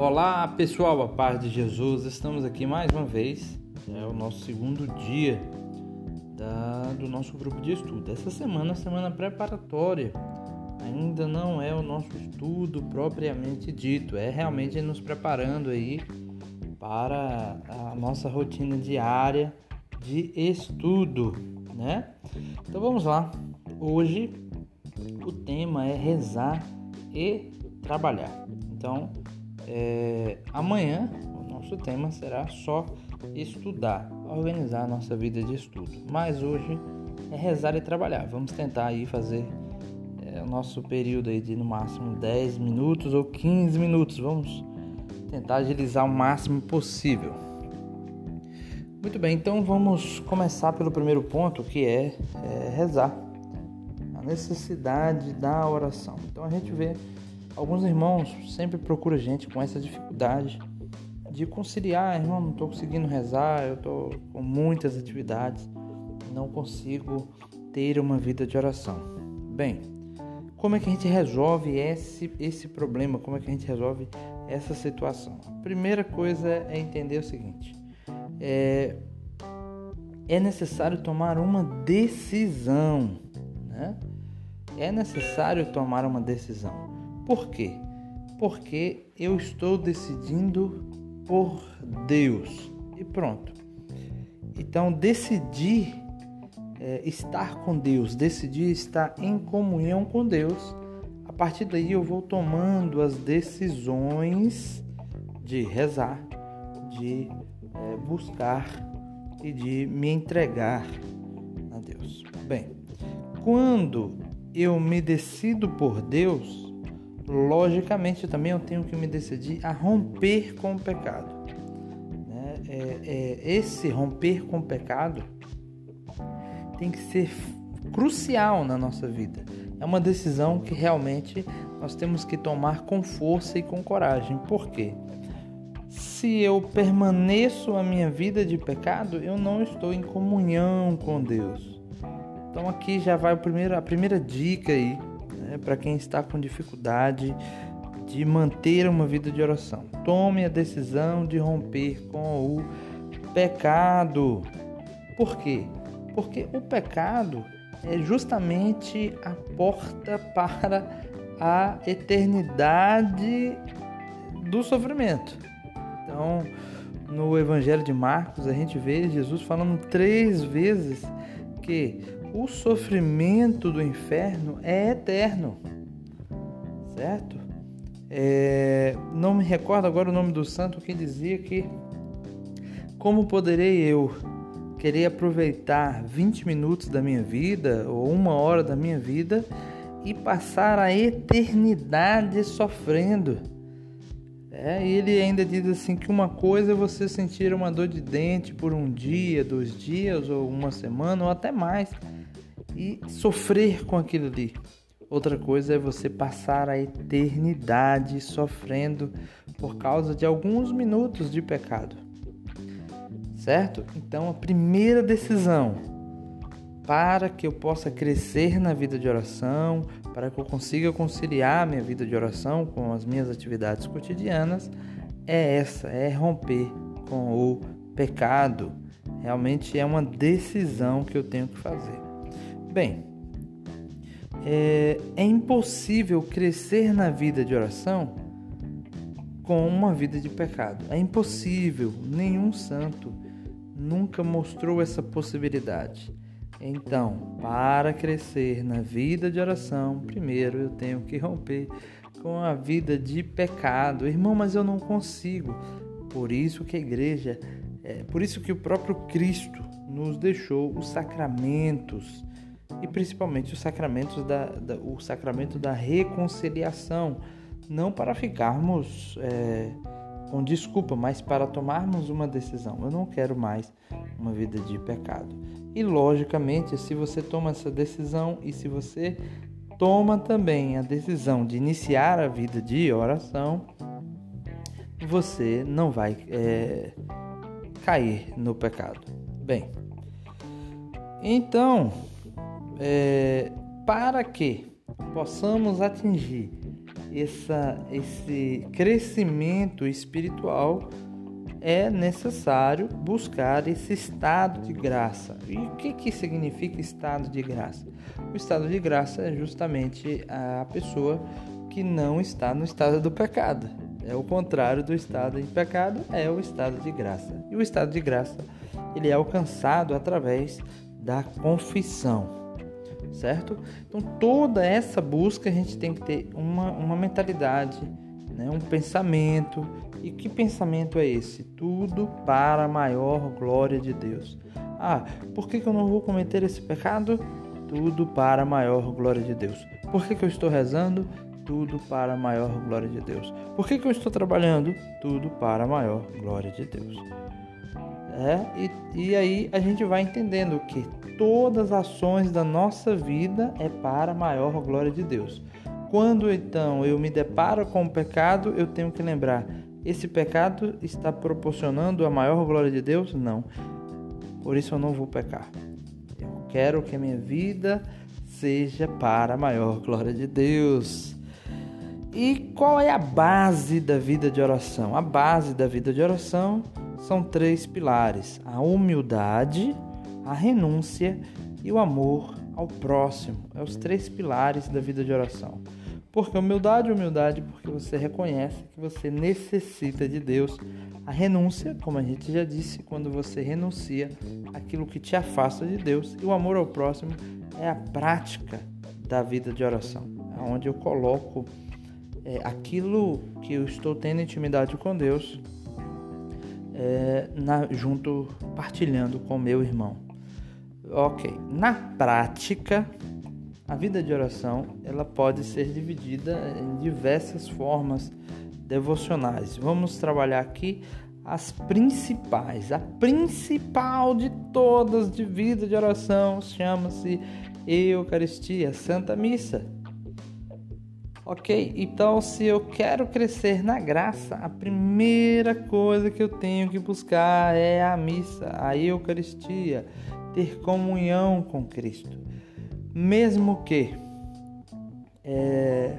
Olá pessoal, a paz de Jesus, estamos aqui mais uma vez, é o nosso segundo dia da, do nosso grupo de estudo. Essa semana, semana preparatória, ainda não é o nosso estudo propriamente dito, é realmente nos preparando aí para a nossa rotina diária de estudo, né? Então vamos lá. Hoje o tema é rezar e trabalhar. Então, é, amanhã o nosso tema será só estudar, organizar a nossa vida de estudo. Mas hoje é rezar e trabalhar. Vamos tentar aí fazer é, o nosso período aí de no máximo 10 minutos ou 15 minutos. Vamos tentar agilizar o máximo possível. Muito bem, então vamos começar pelo primeiro ponto que é, é rezar. A necessidade da oração. Então a gente vê Alguns irmãos sempre procuram gente com essa dificuldade de conciliar, irmão, não estou conseguindo rezar, eu estou com muitas atividades, não consigo ter uma vida de oração. Bem, como é que a gente resolve esse, esse problema? Como é que a gente resolve essa situação? A primeira coisa é entender o seguinte: é, é necessário tomar uma decisão, né? É necessário tomar uma decisão. Por quê? Porque eu estou decidindo por Deus. E pronto. Então, decidir é, estar com Deus, decidir estar em comunhão com Deus, a partir daí eu vou tomando as decisões de rezar, de é, buscar e de me entregar a Deus. Bem, quando eu me decido por Deus, logicamente também eu tenho que me decidir a romper com o pecado. Né? É, é, esse romper com o pecado tem que ser crucial na nossa vida. É uma decisão que realmente nós temos que tomar com força e com coragem. Por quê? Se eu permaneço a minha vida de pecado, eu não estou em comunhão com Deus. Então aqui já vai a primeira, a primeira dica aí né, para quem está com dificuldade de manter uma vida de oração. Tome a decisão de romper com o pecado. Por quê? Porque o pecado é justamente a porta para a eternidade do sofrimento. Então, no Evangelho de Marcos, a gente vê Jesus falando três vezes que o sofrimento do inferno é eterno, certo? É, não me recordo agora o nome do santo que dizia que como poderei eu querer aproveitar 20 minutos da minha vida ou uma hora da minha vida e passar a eternidade sofrendo? É, ele ainda diz assim que uma coisa é você sentir uma dor de dente por um dia, dois dias, ou uma semana, ou até mais e sofrer com aquilo ali. Outra coisa é você passar a eternidade sofrendo por causa de alguns minutos de pecado. Certo? Então, a primeira decisão para que eu possa crescer na vida de oração, para que eu consiga conciliar minha vida de oração com as minhas atividades cotidianas, é essa, é romper com o pecado. Realmente é uma decisão que eu tenho que fazer. Bem, é, é impossível crescer na vida de oração com uma vida de pecado. É impossível. Nenhum santo nunca mostrou essa possibilidade. Então, para crescer na vida de oração, primeiro eu tenho que romper com a vida de pecado. Irmão, mas eu não consigo. Por isso que a igreja, é, por isso que o próprio Cristo nos deixou os sacramentos e principalmente os sacramentos da, da o sacramento da reconciliação, não para ficarmos é, com desculpa, mas para tomarmos uma decisão. Eu não quero mais uma vida de pecado. E logicamente, se você toma essa decisão e se você toma também a decisão de iniciar a vida de oração, você não vai é, cair no pecado. Bem, então é, para que possamos atingir essa, esse crescimento espiritual, é necessário buscar esse estado de graça. E o que, que significa estado de graça? O estado de graça é justamente a pessoa que não está no estado do pecado. É o contrário do estado de pecado, é o estado de graça. E o estado de graça, ele é alcançado através da confissão, certo? Então toda essa busca a gente tem que ter uma, uma mentalidade, né? um pensamento. E que pensamento é esse? Tudo para a maior glória de Deus. Ah, por que, que eu não vou cometer esse pecado? Tudo para a maior glória de Deus. Por que, que eu estou rezando? Tudo para a maior glória de Deus. Por que, que eu estou trabalhando? Tudo para a maior glória de Deus. É, e, e aí a gente vai entendendo que todas as ações da nossa vida é para a maior glória de Deus. Quando então eu me deparo com o pecado, eu tenho que lembrar: esse pecado está proporcionando a maior glória de Deus? Não. Por isso eu não vou pecar. Eu quero que a minha vida seja para a maior glória de Deus. E qual é a base da vida de oração? A base da vida de oração são três pilares: a humildade, a renúncia e o amor ao próximo. É os três pilares da vida de oração. Porque humildade, humildade, porque você reconhece que você necessita de Deus. A renúncia, como a gente já disse, quando você renuncia aquilo que te afasta de Deus. E o amor ao próximo é a prática da vida de oração, onde eu coloco é, aquilo que eu estou tendo intimidade com Deus é, na, junto, partilhando com meu irmão. Ok, na prática, a vida de oração ela pode ser dividida em diversas formas devocionais. Vamos trabalhar aqui as principais. A principal de todas de vida de oração chama-se Eucaristia, Santa Missa. Ok, então se eu quero crescer na graça, a primeira coisa que eu tenho que buscar é a missa, a Eucaristia, ter comunhão com Cristo. Mesmo que é,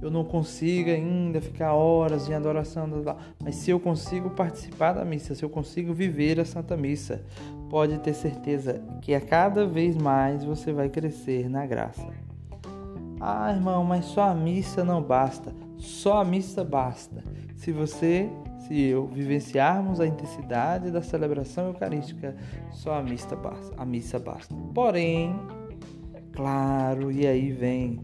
eu não consiga ainda ficar horas em adoração, mas se eu consigo participar da missa, se eu consigo viver a Santa Missa, pode ter certeza que a cada vez mais você vai crescer na graça. Ah, irmão, mas só a missa não basta. Só a missa basta. Se você, se eu vivenciarmos a intensidade da celebração eucarística, só a missa basta. A missa basta. Porém, claro, e aí vem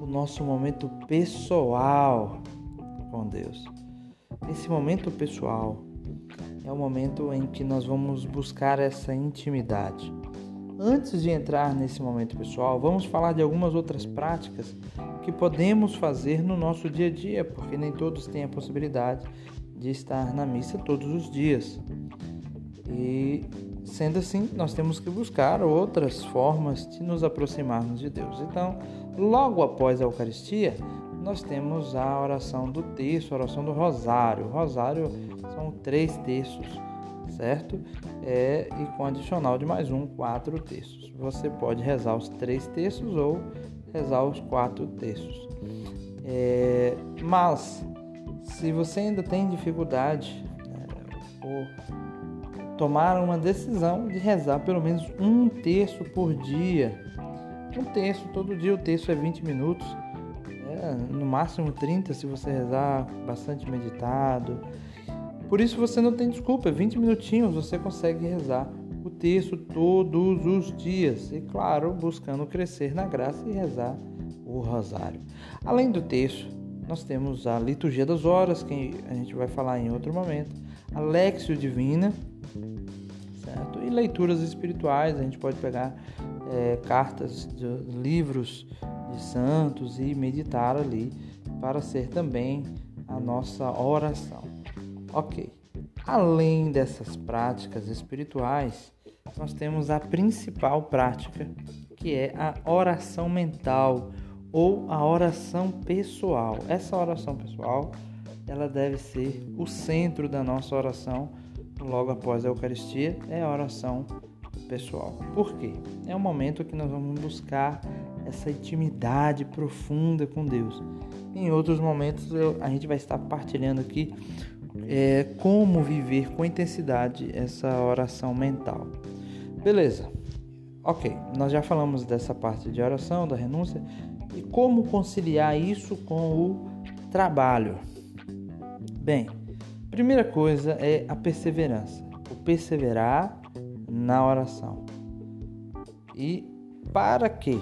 o nosso momento pessoal com Deus. Esse momento pessoal é o momento em que nós vamos buscar essa intimidade. Antes de entrar nesse momento pessoal, vamos falar de algumas outras práticas que podemos fazer no nosso dia a dia, porque nem todos têm a possibilidade de estar na missa todos os dias. E sendo assim, nós temos que buscar outras formas de nos aproximarmos de Deus. Então, logo após a Eucaristia, nós temos a oração do terço, a oração do rosário. O rosário são três terços certo? É, e com adicional de mais um, quatro textos. Você pode rezar os três textos ou rezar os quatro textos. É, mas, se você ainda tem dificuldade é, ou tomar uma decisão de rezar pelo menos um terço por dia, um terço, todo dia o terço é 20 minutos, é, no máximo 30 se você rezar bastante meditado, por isso você não tem desculpa, 20 minutinhos você consegue rezar o texto todos os dias e, claro, buscando crescer na graça e rezar o rosário. Além do texto, nós temos a liturgia das horas, que a gente vai falar em outro momento, a Lexio Divina, certo? E leituras espirituais, a gente pode pegar é, cartas de livros de santos e meditar ali para ser também a nossa oração. Ok. Além dessas práticas espirituais, nós temos a principal prática, que é a oração mental ou a oração pessoal. Essa oração pessoal, ela deve ser o centro da nossa oração logo após a Eucaristia, é a oração pessoal. Por quê? É um momento que nós vamos buscar essa intimidade profunda com Deus. Em outros momentos eu, a gente vai estar partilhando aqui é, como viver com intensidade essa oração mental. Beleza? Ok, nós já falamos dessa parte de oração, da renúncia e como conciliar isso com o trabalho. Bem, primeira coisa é a perseverança, o perseverar na oração. E para que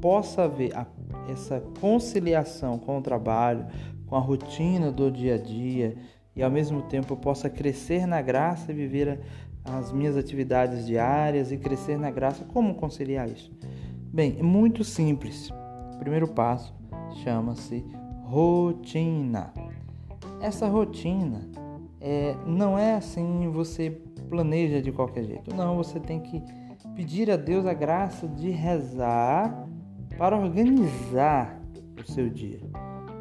possa haver a, essa conciliação com o trabalho, com a rotina do dia a dia e ao mesmo tempo eu possa crescer na graça e viver as minhas atividades diárias e crescer na graça, como conciliar isso? Bem, é muito simples. Primeiro passo chama-se rotina. Essa rotina é, não é assim você planeja de qualquer jeito. Não, você tem que pedir a Deus a graça de rezar para organizar o seu dia.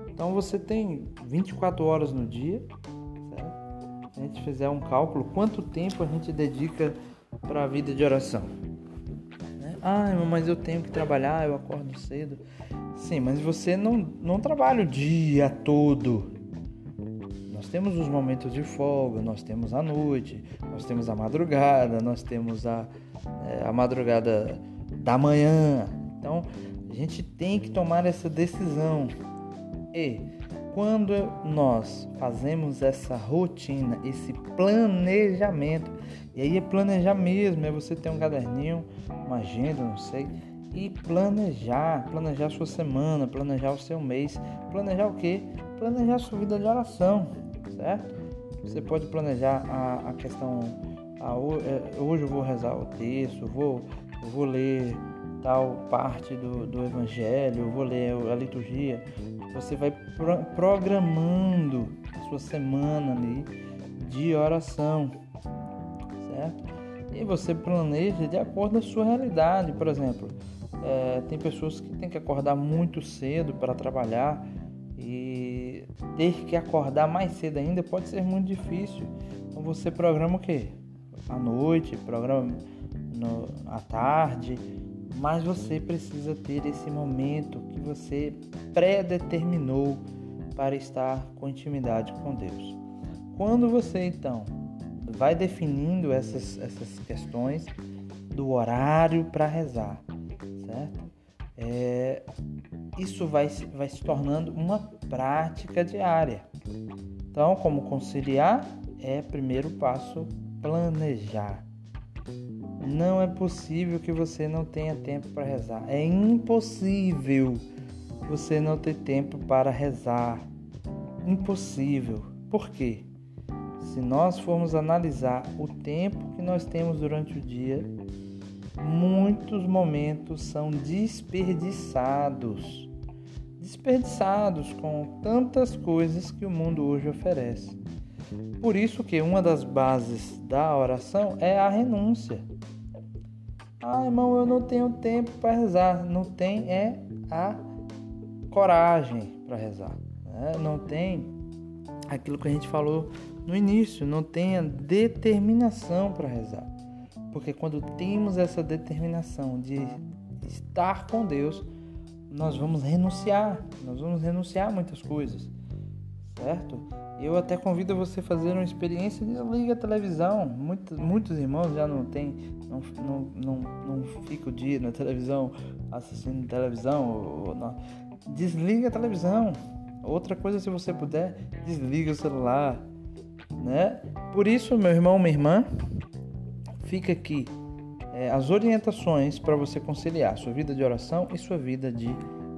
Então você tem 24 horas no dia, certo? Se a gente fizer um cálculo, quanto tempo a gente dedica para a vida de oração? Ah, mas eu tenho que trabalhar, eu acordo cedo. Sim, mas você não, não trabalha o dia todo. Nós temos os momentos de folga, nós temos a noite, nós temos a madrugada, nós temos a, é, a madrugada da manhã. Então, a gente tem que tomar essa decisão. E quando nós fazemos essa rotina, esse planejamento, e aí é planejar mesmo, é você ter um caderninho, uma agenda, não sei, e planejar, planejar sua semana, planejar o seu mês, planejar o quê? Planejar sua vida de oração, certo? Você pode planejar a, a questão, a, é, hoje eu vou rezar o texto, vou, vou ler tal parte do, do evangelho, vou ler a liturgia. Você vai pro, programando a sua semana ali de oração, certo? E você planeja de acordo com a sua realidade, por exemplo. É, tem pessoas que têm que acordar muito cedo para trabalhar e ter que acordar mais cedo ainda pode ser muito difícil. Então você programa o quê? À noite, programa no, à tarde, mas você precisa ter esse momento que você predeterminou para estar com intimidade com Deus. Quando você então vai definindo essas, essas questões do horário para rezar, certo? É, isso vai, vai se tornando uma prática diária. Então, como conciliar? É primeiro passo planejar. Não é possível que você não tenha tempo para rezar. É impossível você não ter tempo para rezar. Impossível. Por quê? Se nós formos analisar o tempo que nós temos durante o dia, muitos momentos são desperdiçados. Desperdiçados com tantas coisas que o mundo hoje oferece. Por isso que uma das bases da oração é a renúncia. Ah, irmão, eu não tenho tempo para rezar. Não tem é a coragem para rezar. Né? Não tem aquilo que a gente falou no início, não tem a determinação para rezar. Porque quando temos essa determinação de estar com Deus, nós vamos renunciar, nós vamos renunciar a muitas coisas, certo? Eu até convido você a fazer uma experiência de desliga a televisão. Muitos, muitos irmãos já não tem, não, não, não, não fica o dia na televisão assistindo televisão. Ou, ou desliga a televisão. Outra coisa, se você puder, desliga o celular, né? Por isso, meu irmão, minha irmã, fica aqui é, as orientações para você conciliar sua vida de oração e sua vida de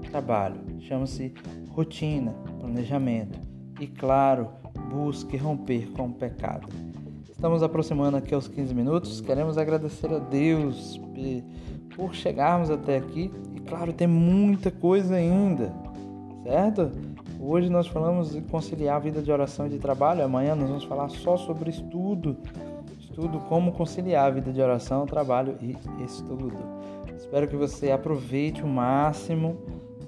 trabalho. Chama-se rotina, planejamento e, claro, busque romper com o pecado. Estamos aproximando aqui aos 15 minutos. Queremos agradecer a Deus por chegarmos até aqui. E, claro, tem muita coisa ainda, certo? Hoje nós falamos de conciliar a vida de oração e de trabalho. Amanhã nós vamos falar só sobre estudo. Estudo como conciliar a vida de oração, trabalho e estudo. Espero que você aproveite o máximo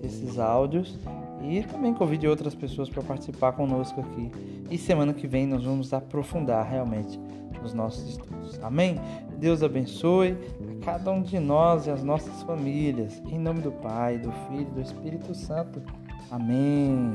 esses áudios e também convide outras pessoas para participar conosco aqui. E semana que vem nós vamos aprofundar realmente nos nossos estudos. Amém? Deus abençoe a cada um de nós e as nossas famílias. Em nome do Pai, do Filho e do Espírito Santo. Amém.